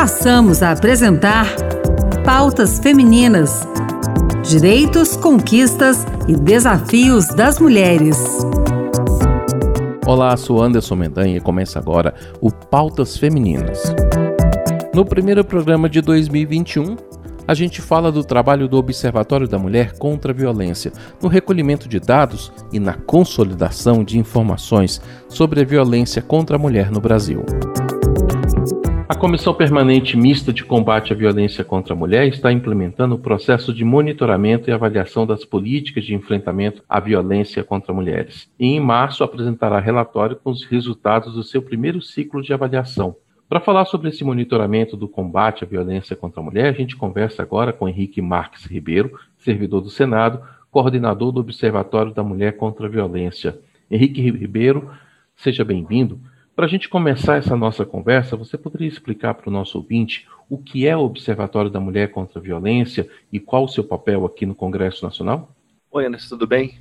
passamos a apresentar Pautas Femininas: Direitos, Conquistas e Desafios das Mulheres. Olá, sou Anderson Mendanha e começa agora o Pautas Femininas. No primeiro programa de 2021, a gente fala do trabalho do Observatório da Mulher contra a Violência, no recolhimento de dados e na consolidação de informações sobre a violência contra a mulher no Brasil. Comissão Permanente Mista de Combate à Violência contra a Mulher está implementando o processo de monitoramento e avaliação das políticas de enfrentamento à violência contra mulheres. E em março apresentará relatório com os resultados do seu primeiro ciclo de avaliação. Para falar sobre esse monitoramento do combate à violência contra a mulher, a gente conversa agora com Henrique Marques Ribeiro, servidor do Senado, coordenador do Observatório da Mulher contra a Violência. Henrique Ribeiro, seja bem-vindo. Para a gente começar essa nossa conversa, você poderia explicar para o nosso ouvinte o que é o Observatório da Mulher contra a Violência e qual o seu papel aqui no Congresso Nacional? Oi, Anderson, tudo bem?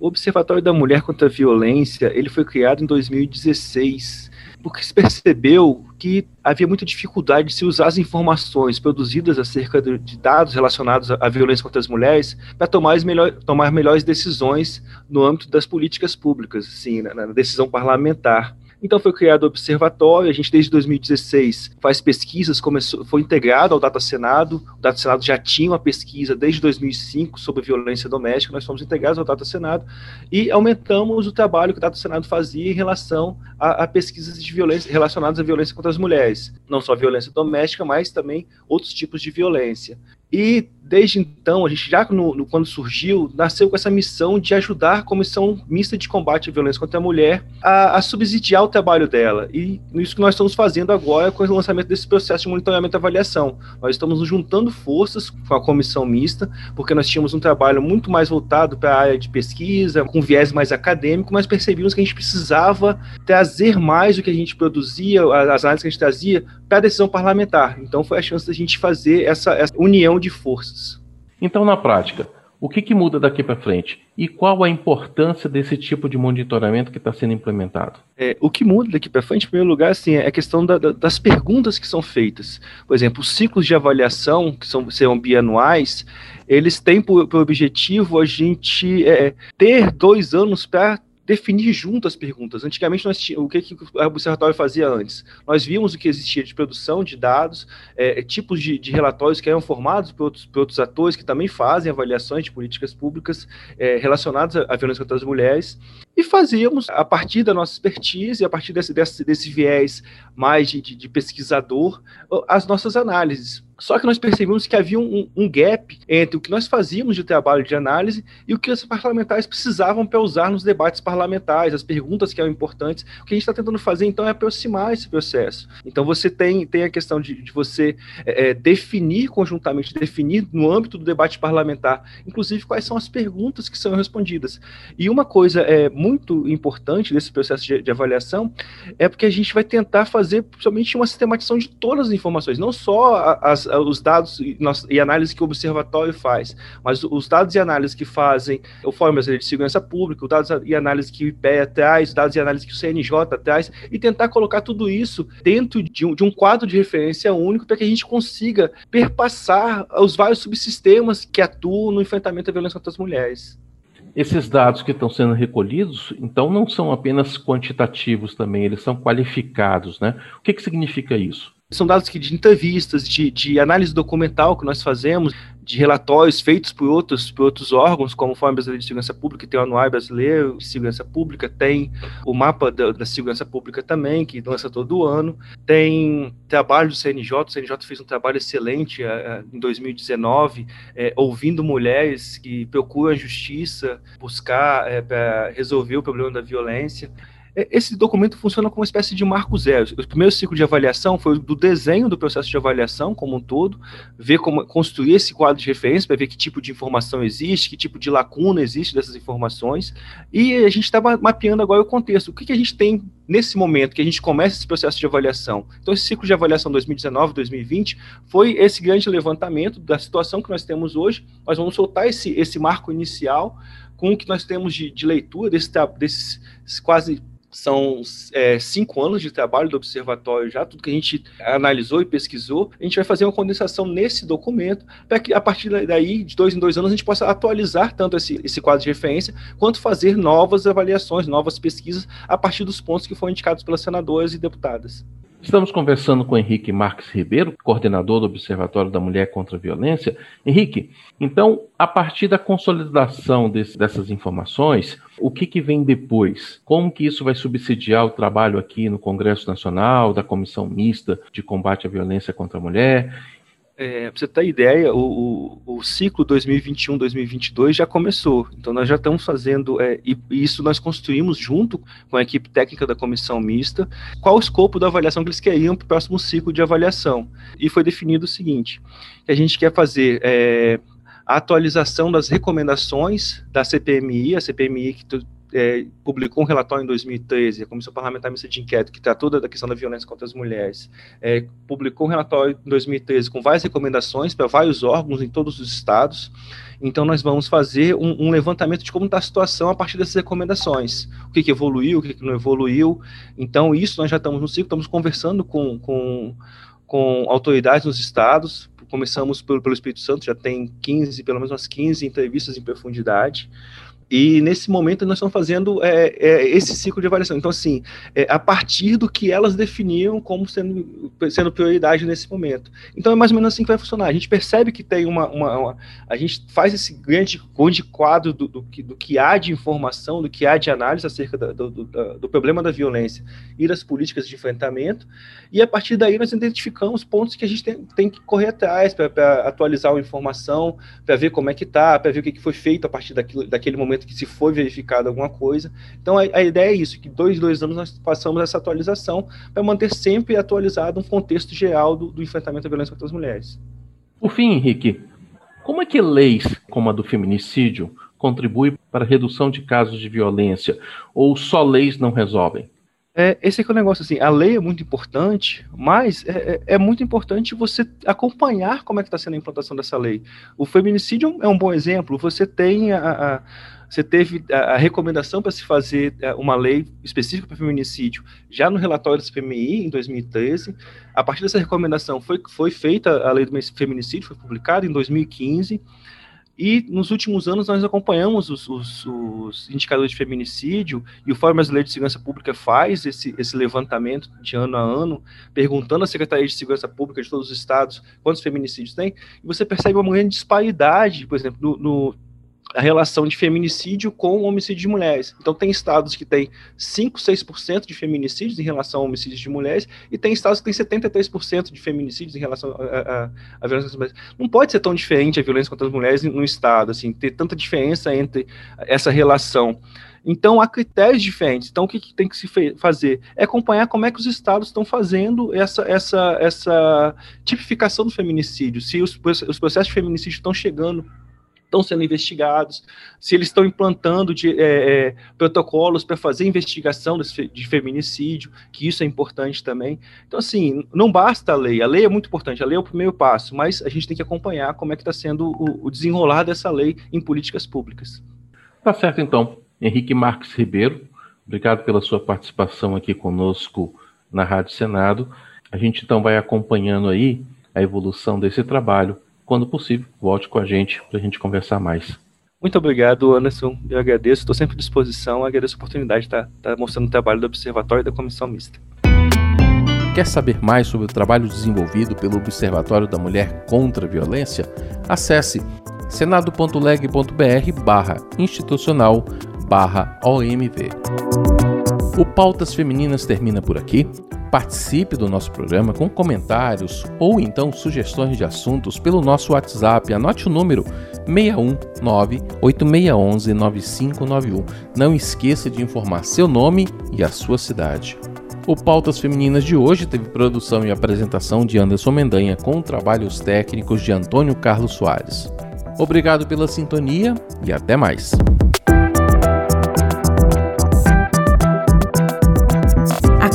O Observatório da Mulher contra a Violência ele foi criado em 2016 porque se percebeu que havia muita dificuldade de se usar as informações produzidas acerca de dados relacionados à violência contra as mulheres para tomar, melhor, tomar melhores decisões no âmbito das políticas públicas, assim, na, na decisão parlamentar. Então foi criado o observatório, a gente desde 2016 faz pesquisas, começou, foi integrado ao Data Senado, o Data Senado já tinha uma pesquisa desde 2005 sobre violência doméstica, nós fomos integrados ao Data Senado e aumentamos o trabalho que o Data Senado fazia em relação a, a pesquisas de violência relacionadas à violência contra as mulheres, não só violência doméstica, mas também outros tipos de violência. E desde então, a gente já no, no, quando surgiu, nasceu com essa missão de ajudar a Comissão Mista de Combate à Violência contra a Mulher a, a, subsidiar o trabalho dela. E isso que nós estamos fazendo agora com o lançamento desse processo de monitoramento e avaliação. Nós estamos juntando forças com a Comissão Mista, porque nós tínhamos um trabalho muito mais voltado para a área de pesquisa, com viés mais acadêmico, mas percebemos que a gente precisava trazer mais o que a gente produzia, as análises que a gente trazia, para a decisão parlamentar. Então foi a chance da gente fazer essa, essa união de forças. Então, na prática, o que, que muda daqui para frente? E qual a importância desse tipo de monitoramento que está sendo implementado? É, o que muda daqui para frente, em primeiro lugar, assim, é a questão da, da, das perguntas que são feitas. Por exemplo, os ciclos de avaliação, que são, serão bianuais, eles têm por, por objetivo a gente é, ter dois anos para definir junto as perguntas. Antigamente, nós o que, que o observatório fazia antes? Nós víamos o que existia de produção de dados, é, tipos de, de, relatórios que eram formados por outros, por outros atores que também fazem avaliações de políticas públicas é, relacionadas à violência contra as mulheres, e fazíamos, a partir da nossa expertise, a partir desse, desse, desse viés mais de, de, pesquisador, as nossas análises. Só que nós percebemos que havia um, um, gap entre o que nós fazíamos de trabalho de análise e o que os parlamentares precisavam para usar nos debates parlamentares, as perguntas que eram importantes. O que a gente está tentando fazer, então, é aproximar esse processo. Então, você tem, tem a questão de, de você é, é definir conjuntamente, definir no âmbito do debate parlamentar, inclusive, quais são as perguntas que são respondidas. E uma coisa é, muito importante desse processo de, de avaliação é porque a gente vai tentar fazer somente uma sistematização de todas as informações, não só as, os dados e, e análise que o observatório faz, mas os dados e análise que fazem o Fórum Brasileiro de Segurança Pública, os dados e análise que o IPEA traz, os dados e análise que o CNJ traz, e tentar colocar tudo isso dentro de um, de um quadro de referência único para que a gente consiga perpassar os vários subsistemas que atuam no enfrentamento à violência contra as mulheres. Esses dados que estão sendo recolhidos, então, não são apenas quantitativos também, eles são qualificados, né? O que, que significa isso? São dados que de entrevistas, de, de análise documental que nós fazemos, de relatórios feitos por outros, por outros órgãos, como o Fórum Brasileiro de Segurança Pública, tem o Anuário Brasileiro de Segurança Pública, tem o mapa da, da, Segurança Pública também, que lança todo ano, tem trabalho do CNJ, o CNJ fez um trabalho excelente uh, em 2019, é, ouvindo mulheres que procuram a justiça, buscar é, para resolver o problema da violência. É, esse documento funciona como uma espécie de marco zero. O primeiro ciclo de avaliação foi do desenho do processo de avaliação como um todo, ver como construir esse quadro de referência para ver que tipo de informação existe, que tipo de lacuna existe dessas informações, e a gente está mapeando agora o contexto. O que, que a gente tem nesse momento que a gente começa esse processo de avaliação? Então, esse ciclo de avaliação 2019-2020 foi esse grande levantamento da situação que nós temos hoje. Nós vamos soltar esse, esse marco inicial com o que nós temos de, de leitura desse, desses quase são é, cinco anos de trabalho do observatório já, tudo que a gente analisou e pesquisou, a gente vai fazer uma condensação nesse documento, para que a partir daí, de dois em dois anos, a gente possa atualizar tanto esse, esse quadro de referência, quanto fazer novas avaliações, novas pesquisas, a partir dos pontos que foram indicados pelas senadoras e deputadas. Estamos conversando com Henrique Marques Ribeiro, coordenador do Observatório da Mulher contra a Violência. Henrique, então, a partir da consolidação desse, dessas informações, o que, que vem depois? Como que isso vai subsidiar o trabalho aqui no Congresso Nacional, da Comissão Mista de Combate à Violência contra a Mulher? É, pra você ter ideia, o, o, o ciclo 2021-2022 já começou. Então, nós já estamos fazendo, é, e, isso nós construímos junto com a equipe técnica da comissão mista, qual o escopo da avaliação que eles queriam para o próximo ciclo de avaliação. E foi definido o seguinte: que a gente quer fazer é, a atualização das recomendações da CPMI, a CPMI que é, publicou um relatório em 2013, a Comissão Parlamentar Mista de Inquérito, que tratou da questão da violência contra as mulheres, é, publicou um relatório em 2013 com várias recomendações para vários órgãos em todos os estados. Então, nós vamos fazer um, um levantamento de como está a situação a partir dessas recomendações. O que, que evoluiu, o que, que, não evoluiu. Então, isso nós já estamos no ciclo, estamos conversando com, com, com autoridades nos estados, começamos pelo, pelo Espírito Santo, já tem 15, pelo menos umas 15 entrevistas em profundidade. E nesse momento nós estamos fazendo é, é, esse ciclo de avaliação. Então, assim, é, a partir do que elas definiam como sendo, sendo prioridade nesse momento. Então é mais ou menos assim que vai funcionar. A gente percebe que tem uma. uma, uma a gente faz esse grande, grande quadro do, do, do, do, que há de informação, do que há de análise acerca do, do, do problema da violência e das políticas de enfrentamento. E a partir daí nós identificamos pontos que a gente tem, tem que correr atrás para atualizar a informação, para ver como é que está, para ver o que, que foi feito a partir daquilo, daquele momento momento que se foi verificado alguma coisa. Então a, a ideia é isso, que dois, dois anos nós passamos essa atualização para manter sempre atualizado um contexto geral do, do enfrentamento à violência contra as mulheres. Por fim, Henrique, como é que leis como a do feminicídio contribuem para a redução de casos de violência ou só leis não resolvem? É, esse é, é o negócio, assim, a lei é muito importante, mas é, é, é muito importante você acompanhar como é que está sendo a implantação dessa lei. O feminicídio é um bom exemplo, você tem a, a você teve a, recomendação para se fazer é, uma lei específica para feminicídio já no relatório do CPMI, em 2013. A partir dessa recomendação foi, foi feita a lei do feminicídio, foi publicada em 2015. E nos últimos anos nós acompanhamos os, os, os, indicadores de feminicídio e o Fórum Brasileiro de Segurança Pública faz esse, esse levantamento de ano a ano, perguntando à Secretaria de Segurança Pública de todos os estados quantos feminicídios tem, e você percebe uma grande disparidade, por exemplo, no, no a relação de feminicídio com homicídio de mulheres. Então, tem estados que têm 5, 6% de feminicídios em relação a homicídios de mulheres, e tem estados que têm 73% de feminicídios em relação à violência contra as mulheres. Não pode ser tão diferente a violência contra as mulheres no estado, assim, ter tanta diferença entre essa relação. Então, há critérios diferentes. Então, o que, que tem que se fazer? É acompanhar como é que os estados estão fazendo essa, essa, essa tipificação do feminicídio, se os, os processos de feminicídio estão chegando estão sendo investigados, se eles estão implantando de, é, é, protocolos para fazer investigação de, feminicídio, que isso é importante também. Então, assim, não basta a lei, a lei é muito importante, a lei é o primeiro passo, mas a gente tem que acompanhar como é que está sendo o, o desenrolar dessa lei em políticas públicas. Tá certo, então. Henrique Marques Ribeiro, obrigado pela sua participação aqui conosco na Rádio Senado. A gente então vai acompanhando aí a evolução desse trabalho quando possível, volte com a gente para a gente conversar mais. Muito obrigado, Anderson. Eu agradeço, estou sempre à disposição. Agradeço a oportunidade de estar, estar mostrando o trabalho do Observatório e da Comissão Mista. Quer saber mais sobre o trabalho desenvolvido pelo Observatório da Mulher contra a Violência? Acesse senado.leg.br barra institucional barra OMV. O Pautas Femininas termina por aqui. Participe do nosso programa com comentários ou então sugestões de assuntos pelo nosso WhatsApp. Anote o número 619-8611-9591. Não esqueça de informar seu nome e a sua cidade. O Pautas Femininas de hoje teve produção e apresentação de Anderson Mendanha com trabalhos técnicos de Antônio Carlos Soares. Obrigado pela sintonia e até mais.